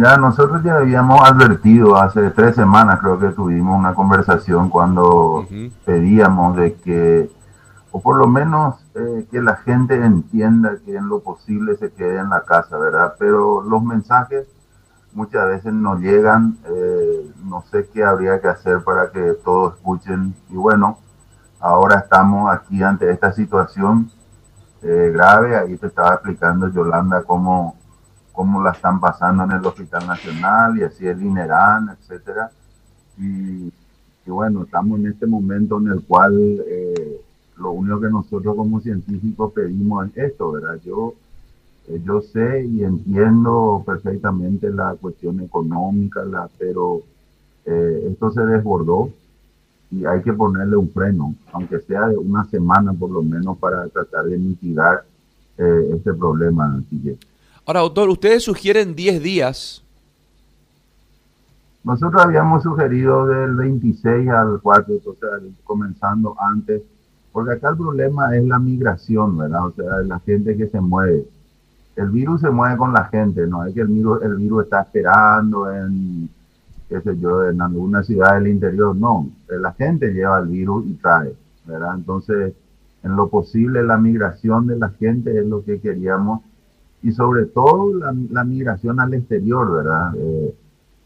mira, nosotros ya habíamos advertido hace tres semanas, creo que tuvimos una conversación cuando pedíamos de que, o por lo menos eh, que la gente entienda que en lo posible se quede en la casa, ¿verdad? Pero los mensajes muchas veces no llegan, eh, no sé qué habría que hacer para que todos escuchen. Y bueno, ahora estamos aquí ante esta situación eh, grave, ahí te estaba explicando Yolanda cómo cómo la están pasando en el Hospital Nacional y así el INERAN, etcétera. Y, bueno, estamos en este momento en el cual eh, lo único que nosotros como científicos pedimos es esto, ¿verdad? Yo, eh, yo sé y entiendo perfectamente la cuestión económica, la, pero eh, esto se desbordó y hay que ponerle un freno, aunque sea de una semana por lo menos para tratar de mitigar este problema, Ahora, doctor, ustedes sugieren 10 días. Nosotros habíamos sugerido del 26 al 4, o sea, comenzando antes, porque acá el problema es la migración, ¿verdad? O sea, la gente que se mueve. El virus se mueve con la gente, no es que el virus, el virus está esperando en, qué sé yo, en alguna ciudad del interior, no. La gente lleva el virus y trae, ¿verdad? Entonces, en lo posible, la migración de la gente es lo que queríamos y sobre todo la, migración al exterior, ¿verdad? Eh,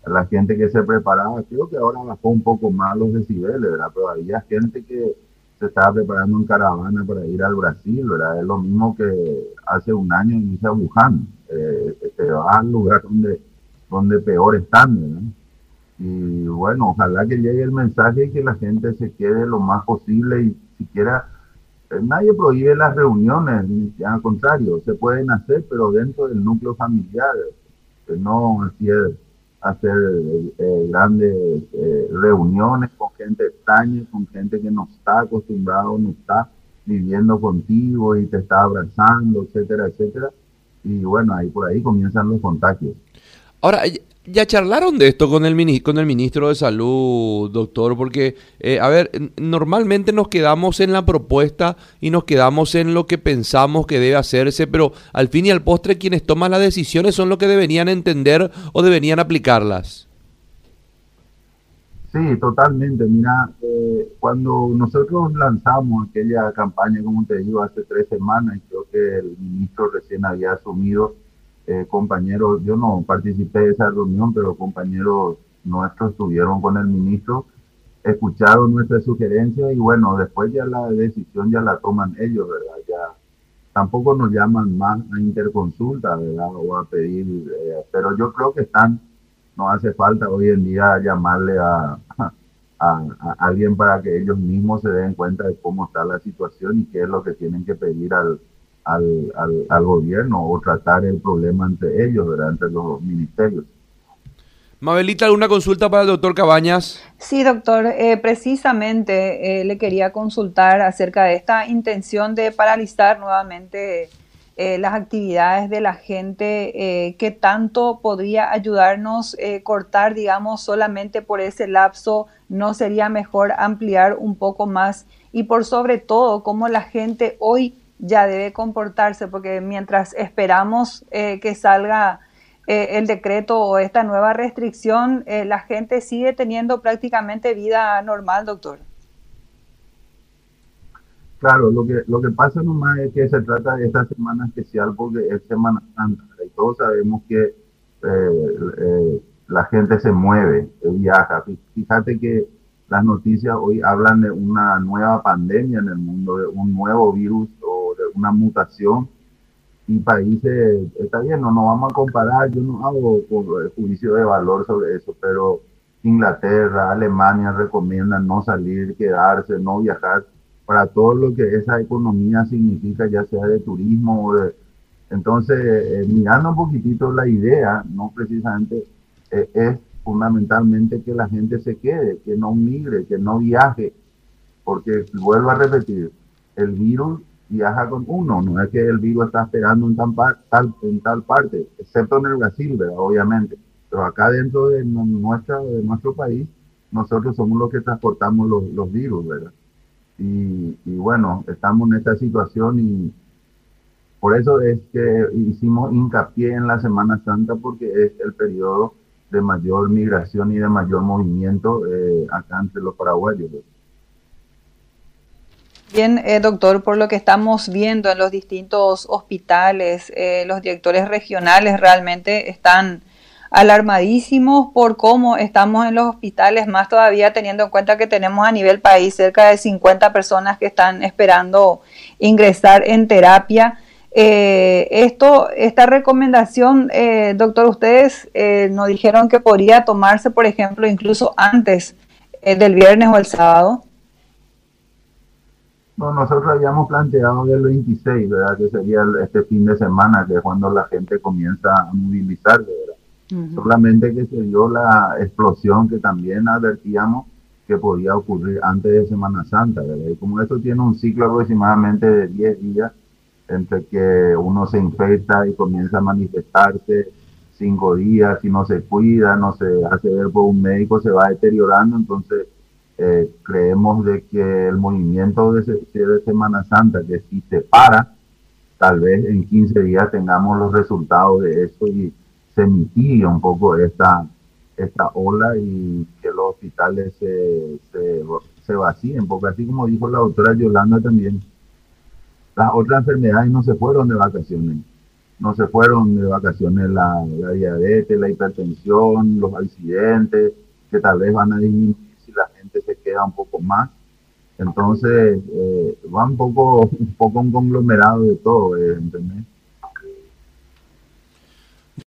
la gente que se preparaba, creo que ahora bajó un poco más los decibeles, ¿verdad? Pero había gente que se estaba preparando en caravana para ir al Brasil, ¿verdad? Es lo mismo que hace un año irse a Wuhan, eh, al lugar donde, donde peor están, ¿verdad? Y bueno, ojalá que llegue el mensaje y que la gente se quede lo más posible y siquiera nadie prohíbe las reuniones, al contrario, se pueden hacer, pero dentro del núcleo familiar, no hacer, hacer eh, grandes eh, reuniones con gente extraña, con gente que no está acostumbrado, no está viviendo contigo y te está abrazando, etcétera, etcétera. Y bueno, ahí por ahí comienzan los contagios. Ahora, ya charlaron de esto con el, con el ministro de Salud, doctor, porque, eh, a ver, normalmente nos quedamos en la propuesta y nos quedamos en lo que pensamos que debe hacerse, pero al fin y al postre quienes toman las decisiones son los que deberían entender o deberían aplicarlas. Sí, totalmente. Mira, eh, cuando nosotros lanzamos aquella campaña, como te digo, hace tres semanas, creo que el ministro recién había asumido eh, compañeros, yo no participé de esa reunión, pero compañeros nuestros estuvieron con el ministro, escucharon nuestras sugerencias y bueno, después ya la decisión ya la toman ellos, ¿verdad? Ya tampoco nos llaman más a interconsulta, ¿verdad? O a pedir, eh, pero yo creo que están, no hace falta hoy en día llamarle a, a, alguien para que ellos mismos se den cuenta de cómo está la situación y qué es lo que tienen que pedir al, al, al, gobierno o tratar el problema entre ellos, ¿verdad? entre los ministerios. Mabelita, ¿alguna consulta para el doctor Cabañas? Sí, doctor. Eh, precisamente eh, le quería consultar acerca de esta intención de paralizar nuevamente eh, las actividades de la gente. ¿Qué tanto podría ayudarnos cortar, digamos, solamente por ese lapso? ¿No sería mejor ampliar un poco más? Y por sobre todo, cómo la gente hoy ya debe comportarse, porque mientras esperamos eh, que salga eh, el decreto o esta nueva restricción, eh, la gente sigue teniendo prácticamente vida normal, doctor. Claro, lo que, lo que pasa nomás es que se trata de esta semana especial porque es Semana Santa y todos sabemos que la gente se mueve, viaja. Fíjate que las noticias hoy hablan de una nueva pandemia en el mundo, de un nuevo virus una mutación y países, está bien, no nos vamos a comparar, yo no hago juicio de valor sobre eso, pero Inglaterra, Alemania recomiendan no salir, quedarse, no viajar, para todo lo que esa economía significa, ya sea de turismo o. Entonces, eh, mirando un poquitito la idea, no precisamente, eh, es fundamentalmente que la gente se quede, que no migre, que no viaje, porque vuelvo a repetir, el virus viaja con uno, no es que el virus está esperando en tal, en tal parte, excepto en el Brasil, ¿verdad? obviamente. Pero acá dentro de, nuestra, de nuestro país, nosotros somos los que transportamos los, los virus, ¿verdad? Y, y, bueno, estamos en esta situación y Por eso es que hicimos hincapié en la Semana Santa porque es el periodo de mayor migración y de mayor movimiento eh, acá entre los paraguayos. Bien, eh, doctor, por lo que estamos viendo en los distintos hospitales, eh, los directores regionales realmente están alarmadísimos por cómo estamos en los hospitales, más todavía teniendo en cuenta que tenemos a nivel país cerca de 50 personas que están esperando ingresar en terapia. Eh, esto, esta recomendación, eh, doctor, ustedes eh, nos dijeron que podría tomarse, por ejemplo, incluso antes del viernes o el sábado. No, nosotros habíamos planteado el 26, ¿verdad? Que sería este fin de semana, que es cuando la gente comienza a movilizarse, ¿verdad? Solamente que se dio la explosión que también advertíamos que podía ocurrir antes de Semana Santa, ¿verdad? Y como esto tiene un ciclo aproximadamente de 10 días, entre que uno se infecta y comienza a manifestarse cinco días, si no se cuida, no se hace ver por un médico, se va deteriorando, entonces eh, creemos de que el movimiento de, Semana Santa, que si se para, tal vez en 15 días tengamos los resultados de eso y se mitigue un poco esta, esta ola y que los hospitales se, se, vacíen, porque así como dijo la doctora Yolanda también, las otras enfermedades no se fueron de vacaciones, no se fueron de vacaciones la, la diabetes, la hipertensión, los accidentes, que tal vez van a disminuir un poco más. Entonces, eh, va un poco, un poco un conglomerado de todo, eh, ¿entendés?